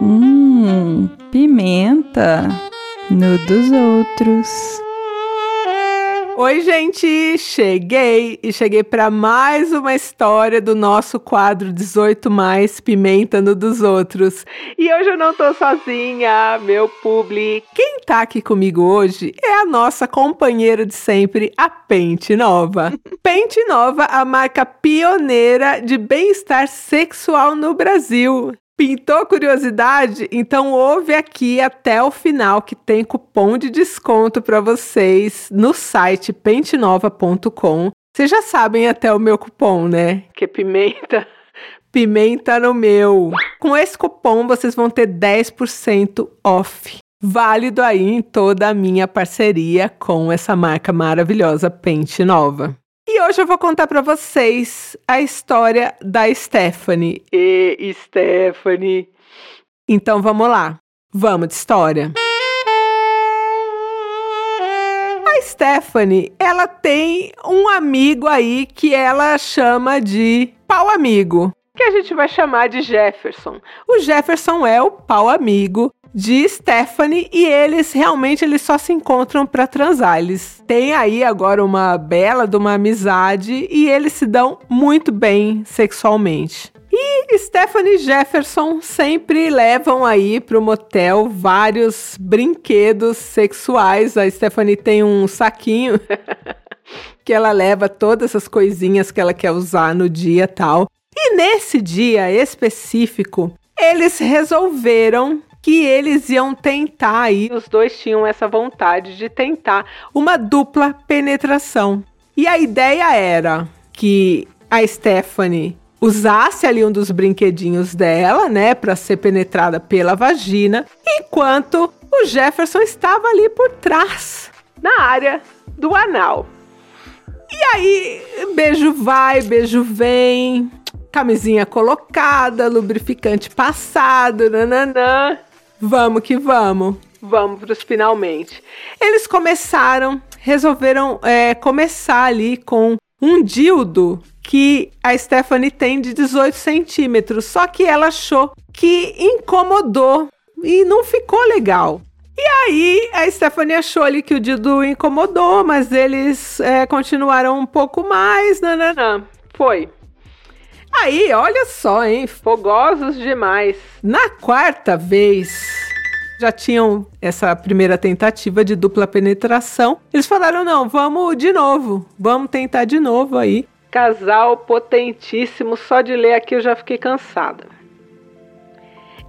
Hum, pimenta no dos outros. Oi, gente! Cheguei e cheguei para mais uma história do nosso quadro 18 mais Pimenta no dos outros. E hoje eu não tô sozinha, meu publi. Quem tá aqui comigo hoje é a nossa companheira de sempre, a Pente Nova. Pente Nova, a marca pioneira de bem-estar sexual no Brasil. Pintou curiosidade? Então ouve aqui até o final que tem cupom de desconto para vocês no site pentenova.com. Vocês já sabem até o meu cupom, né? Que é pimenta. Pimenta no meu. Com esse cupom vocês vão ter 10% off. Válido aí em toda a minha parceria com essa marca maravilhosa Pente Nova. E hoje eu vou contar para vocês a história da Stephanie. E Stephanie. Então vamos lá. Vamos de história. A Stephanie, ela tem um amigo aí que ela chama de pau amigo, que a gente vai chamar de Jefferson. O Jefferson é o pau amigo de Stephanie e eles realmente eles só se encontram para transar. Eles têm aí agora uma bela de uma amizade e eles se dão muito bem sexualmente. E Stephanie Jefferson sempre levam aí pro motel vários brinquedos sexuais. A Stephanie tem um saquinho que ela leva todas essas coisinhas que ela quer usar no dia tal. E nesse dia específico, eles resolveram que eles iam tentar aí, os dois tinham essa vontade de tentar uma dupla penetração. E a ideia era que a Stephanie usasse ali um dos brinquedinhos dela, né, para ser penetrada pela vagina, enquanto o Jefferson estava ali por trás, na área do anal. E aí, beijo vai, beijo vem, camisinha colocada, lubrificante passado, nananã. Vamos que vamos. Vamos para os finalmente. Eles começaram, resolveram é, começar ali com um dildo que a Stephanie tem de 18 centímetros. Só que ela achou que incomodou e não ficou legal. E aí a Stephanie achou ali que o dildo incomodou, mas eles é, continuaram um pouco mais. Nananã. Foi. Aí, olha só, hein? Fogosos demais. Na quarta vez, já tinham essa primeira tentativa de dupla penetração. Eles falaram: não, vamos de novo, vamos tentar de novo aí. Casal potentíssimo, só de ler aqui eu já fiquei cansada.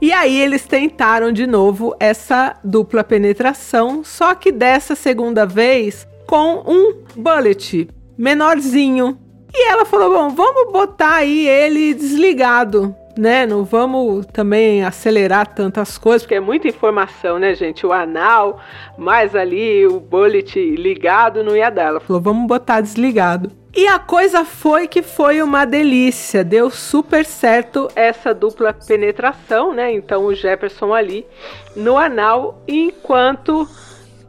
E aí eles tentaram de novo essa dupla penetração, só que dessa segunda vez com um bullet menorzinho. E ela falou: "Bom, vamos botar aí ele desligado né? Não vamos também acelerar tantas coisas, porque é muita informação, né, gente? O anal, mais ali o bullet ligado não ia dar. Ela falou, vamos botar desligado. E a coisa foi que foi uma delícia, deu super certo essa dupla penetração, né? Então o Jefferson ali no anal, enquanto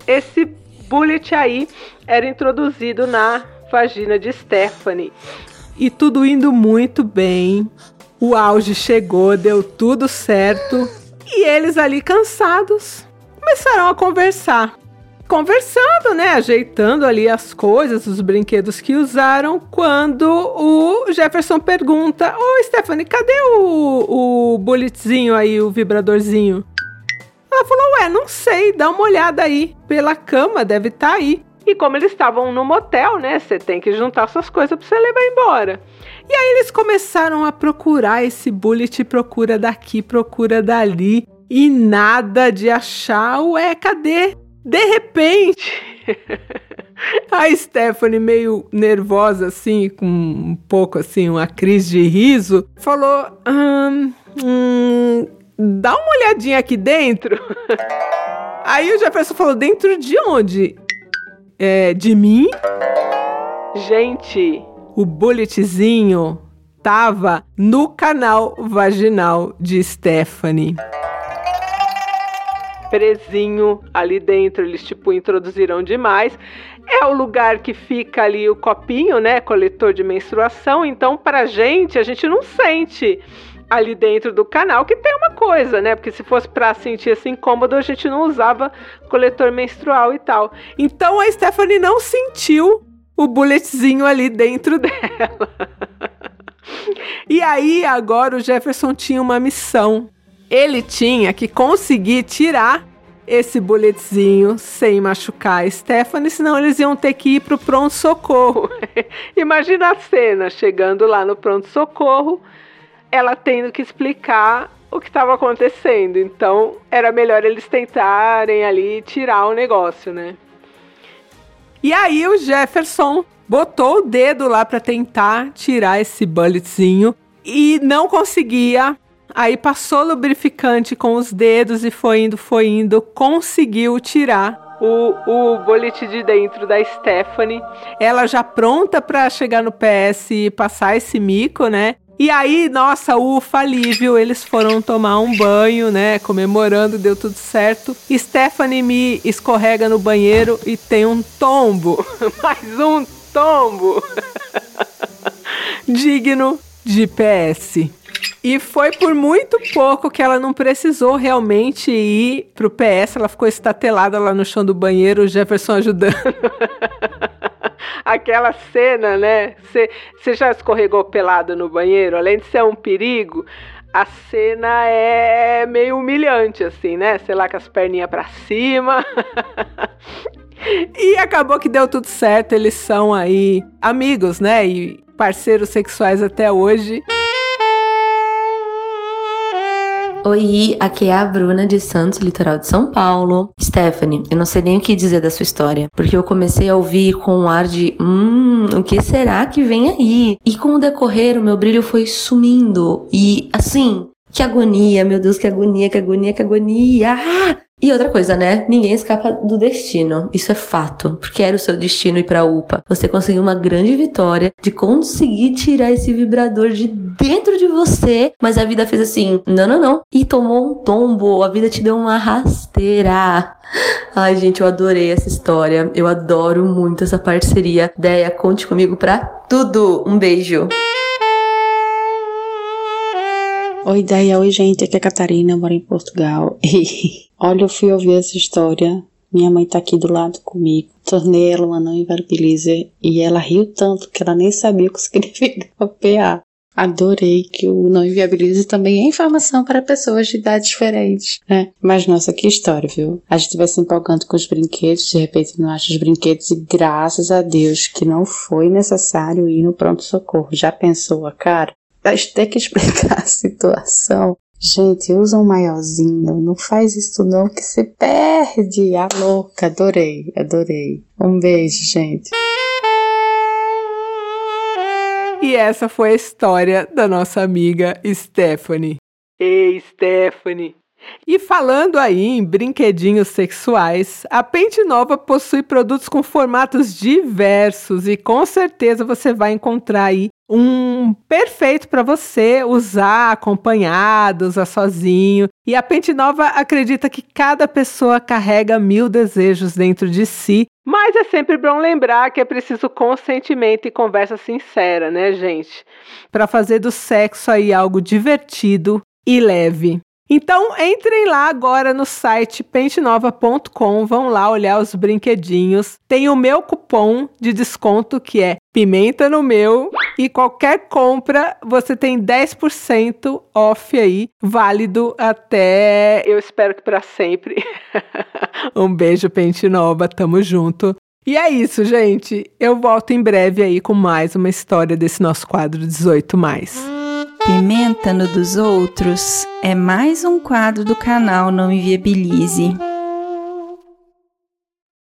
esse bullet aí era introduzido na vagina de Stephanie. E tudo indo muito bem. O auge chegou, deu tudo certo. E eles ali cansados começaram a conversar. Conversando, né? Ajeitando ali as coisas, os brinquedos que usaram. Quando o Jefferson pergunta: Ô Stephanie, cadê o, o bulletzinho aí, o vibradorzinho? Ela falou: Ué, não sei, dá uma olhada aí. Pela cama, deve estar tá aí. E como eles estavam no motel, né? Você tem que juntar suas coisas para você levar embora. E aí eles começaram a procurar esse bullet, procura daqui, procura dali, e nada de achar. Ué, cadê? De repente, a Stephanie, meio nervosa, assim, com um pouco assim, uma crise de riso, falou: hum, hum, dá uma olhadinha aqui dentro. Aí o Jefferson falou: dentro de onde? É, de mim? Gente, o bulletzinho tava no canal vaginal de Stephanie. Presinho ali dentro, eles tipo introduziram demais. É o lugar que fica ali o copinho, né, coletor de menstruação. Então, pra gente, a gente não sente ali dentro do canal, que tem uma coisa, né? Porque se fosse para sentir esse incômodo, a gente não usava coletor menstrual e tal. Então a Stephanie não sentiu o bulletzinho ali dentro dela. e aí agora o Jefferson tinha uma missão. Ele tinha que conseguir tirar esse boletinho sem machucar a Stephanie, senão eles iam ter que ir pro pronto-socorro. Imagina a cena, chegando lá no pronto-socorro, ela tendo que explicar o que estava acontecendo. Então, era melhor eles tentarem ali tirar o negócio, né? E aí o Jefferson botou o dedo lá para tentar tirar esse bulletzinho e não conseguia. Aí passou lubrificante com os dedos e foi indo, foi indo, conseguiu tirar o, o bullet de dentro da Stephanie. Ela já pronta para chegar no PS e passar esse mico, né? E aí, nossa, ufa, alívio, eles foram tomar um banho, né? Comemorando, deu tudo certo. Stephanie me escorrega no banheiro e tem um tombo. Mais um tombo. Digno de PS. E foi por muito pouco que ela não precisou realmente ir pro PS. Ela ficou estatelada lá no chão do banheiro, o Jefferson ajudando. aquela cena, né? Você já escorregou pelado no banheiro? Além de ser um perigo, a cena é meio humilhante, assim, né? Sei lá, com as perninhas pra cima. e acabou que deu tudo certo. Eles são aí amigos, né? E parceiros sexuais até hoje. Oi, aqui é a Bruna de Santos, litoral de São Paulo. Stephanie, eu não sei nem o que dizer da sua história, porque eu comecei a ouvir com um ar de hum, o que será que vem aí? E com o decorrer, o meu brilho foi sumindo. E assim, que agonia, meu Deus, que agonia, que agonia, que agonia. Ah! E outra coisa, né? Ninguém escapa do destino. Isso é fato. Porque era o seu destino ir pra UPA. Você conseguiu uma grande vitória de conseguir tirar esse vibrador de dentro de você. Mas a vida fez assim: não, não, não. E tomou um tombo. A vida te deu uma rasteira. Ai, gente, eu adorei essa história. Eu adoro muito essa parceria. Deia, conte comigo pra tudo. Um beijo. Oi, Deia. Oi, gente. Aqui é a Catarina. Eu moro em Portugal. E Olha, eu fui ouvir essa história. Minha mãe tá aqui do lado comigo. Tornei ela uma não inviabilizer e ela riu tanto que ela nem sabia o que significava PA. Adorei que o não inviabilize também é informação para pessoas de idades diferentes, né? Mas nossa, que história, viu? A gente vai se empolgando com os brinquedos, de repente não acha os brinquedos e graças a Deus que não foi necessário ir no pronto-socorro. Já pensou a cara? Gente tem que explicar a situação Gente, usa um maiorzinho, não faz isso não que se perde. A louca, adorei, adorei. Um beijo, gente. E essa foi a história da nossa amiga Stephanie. Ei, Stephanie! E falando aí em brinquedinhos sexuais, a Pente Nova possui produtos com formatos diversos e com certeza você vai encontrar aí um perfeito para você usar acompanhado, usar sozinho. E a Pente Nova acredita que cada pessoa carrega mil desejos dentro de si, mas é sempre bom lembrar que é preciso consentimento e conversa sincera, né, gente? Para fazer do sexo aí algo divertido e leve. Então entrem lá agora no site pentenova.com, vão lá olhar os brinquedinhos. Tem o meu cupom de desconto que é pimenta no meu e qualquer compra você tem 10% off aí, válido até eu espero que para sempre. um beijo Pente Nova, tamo junto. E é isso, gente. Eu volto em breve aí com mais uma história desse nosso quadro 18 mais. Pimenta no dos outros é mais um quadro do canal Não Me Viabilize.